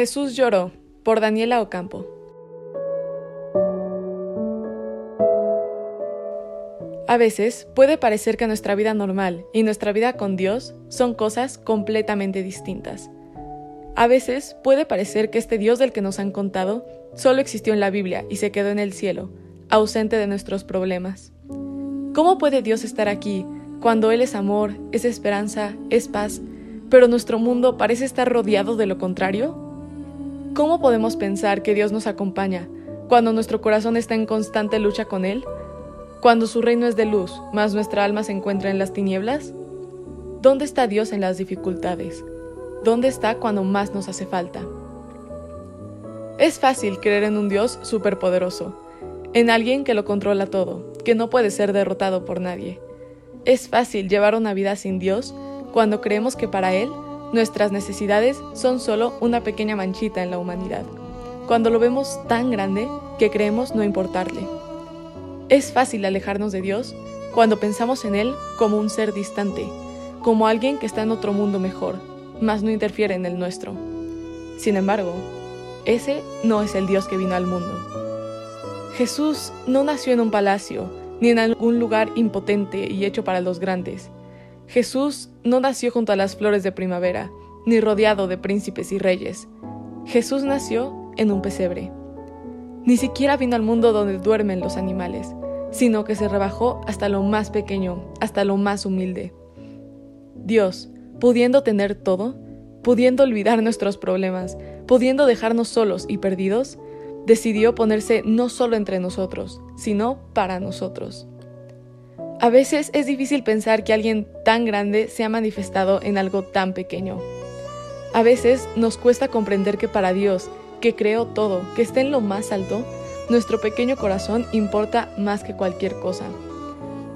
Jesús lloró por Daniela Ocampo. A veces puede parecer que nuestra vida normal y nuestra vida con Dios son cosas completamente distintas. A veces puede parecer que este Dios del que nos han contado solo existió en la Biblia y se quedó en el cielo, ausente de nuestros problemas. ¿Cómo puede Dios estar aquí cuando Él es amor, es esperanza, es paz, pero nuestro mundo parece estar rodeado de lo contrario? ¿Cómo podemos pensar que Dios nos acompaña cuando nuestro corazón está en constante lucha con Él? Cuando su reino es de luz, mas nuestra alma se encuentra en las tinieblas? ¿Dónde está Dios en las dificultades? ¿Dónde está cuando más nos hace falta? Es fácil creer en un Dios superpoderoso, en alguien que lo controla todo, que no puede ser derrotado por nadie. Es fácil llevar una vida sin Dios cuando creemos que para Él Nuestras necesidades son solo una pequeña manchita en la humanidad, cuando lo vemos tan grande que creemos no importarle. Es fácil alejarnos de Dios cuando pensamos en Él como un ser distante, como alguien que está en otro mundo mejor, mas no interfiere en el nuestro. Sin embargo, ese no es el Dios que vino al mundo. Jesús no nació en un palacio, ni en algún lugar impotente y hecho para los grandes. Jesús no nació junto a las flores de primavera, ni rodeado de príncipes y reyes. Jesús nació en un pesebre. Ni siquiera vino al mundo donde duermen los animales, sino que se rebajó hasta lo más pequeño, hasta lo más humilde. Dios, pudiendo tener todo, pudiendo olvidar nuestros problemas, pudiendo dejarnos solos y perdidos, decidió ponerse no solo entre nosotros, sino para nosotros. A veces es difícil pensar que alguien tan grande se ha manifestado en algo tan pequeño. A veces nos cuesta comprender que para Dios, que creó todo, que está en lo más alto, nuestro pequeño corazón importa más que cualquier cosa.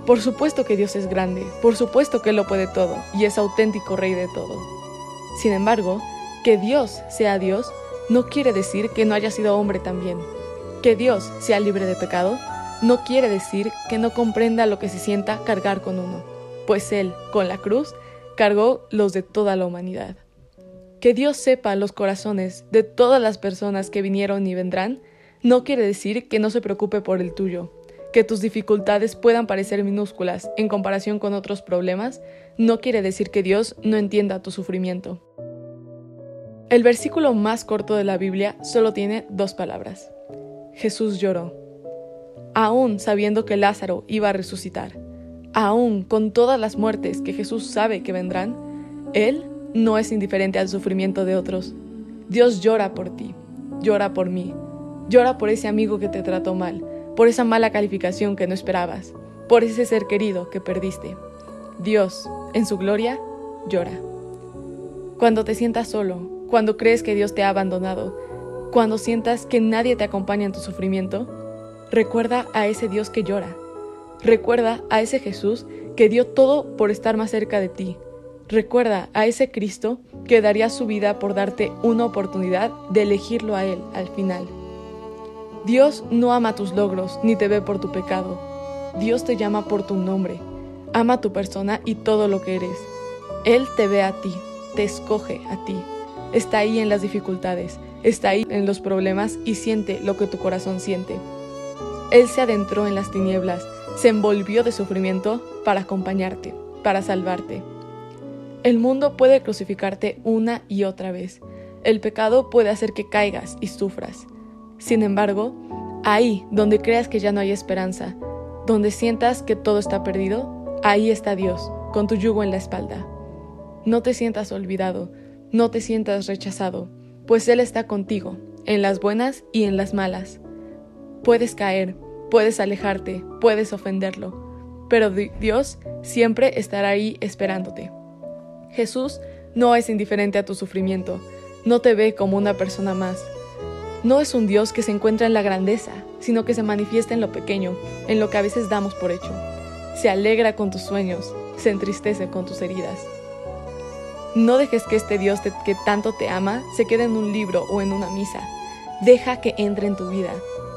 Por supuesto que Dios es grande, por supuesto que lo puede todo y es auténtico Rey de todo. Sin embargo, que Dios sea Dios no quiere decir que no haya sido hombre también. Que Dios sea libre de pecado no quiere decir que no comprenda lo que se sienta cargar con uno, pues Él, con la cruz, cargó los de toda la humanidad. Que Dios sepa los corazones de todas las personas que vinieron y vendrán, no quiere decir que no se preocupe por el tuyo. Que tus dificultades puedan parecer minúsculas en comparación con otros problemas, no quiere decir que Dios no entienda tu sufrimiento. El versículo más corto de la Biblia solo tiene dos palabras. Jesús lloró aún sabiendo que Lázaro iba a resucitar, aún con todas las muertes que Jesús sabe que vendrán, Él no es indiferente al sufrimiento de otros. Dios llora por ti, llora por mí, llora por ese amigo que te trató mal, por esa mala calificación que no esperabas, por ese ser querido que perdiste. Dios, en su gloria, llora. Cuando te sientas solo, cuando crees que Dios te ha abandonado, cuando sientas que nadie te acompaña en tu sufrimiento, Recuerda a ese Dios que llora. Recuerda a ese Jesús que dio todo por estar más cerca de ti. Recuerda a ese Cristo que daría su vida por darte una oportunidad de elegirlo a Él al final. Dios no ama tus logros ni te ve por tu pecado. Dios te llama por tu nombre. Ama tu persona y todo lo que eres. Él te ve a ti, te escoge a ti. Está ahí en las dificultades, está ahí en los problemas y siente lo que tu corazón siente. Él se adentró en las tinieblas, se envolvió de sufrimiento para acompañarte, para salvarte. El mundo puede crucificarte una y otra vez. El pecado puede hacer que caigas y sufras. Sin embargo, ahí donde creas que ya no hay esperanza, donde sientas que todo está perdido, ahí está Dios, con tu yugo en la espalda. No te sientas olvidado, no te sientas rechazado, pues Él está contigo, en las buenas y en las malas. Puedes caer, puedes alejarte, puedes ofenderlo, pero Dios siempre estará ahí esperándote. Jesús no es indiferente a tu sufrimiento, no te ve como una persona más. No es un Dios que se encuentra en la grandeza, sino que se manifiesta en lo pequeño, en lo que a veces damos por hecho. Se alegra con tus sueños, se entristece con tus heridas. No dejes que este Dios que tanto te ama se quede en un libro o en una misa. Deja que entre en tu vida,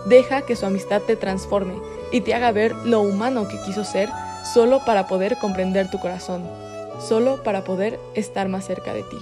Deja que su amistad te transforme y te haga ver lo humano que quiso ser solo para poder comprender tu corazón, solo para poder estar más cerca de ti.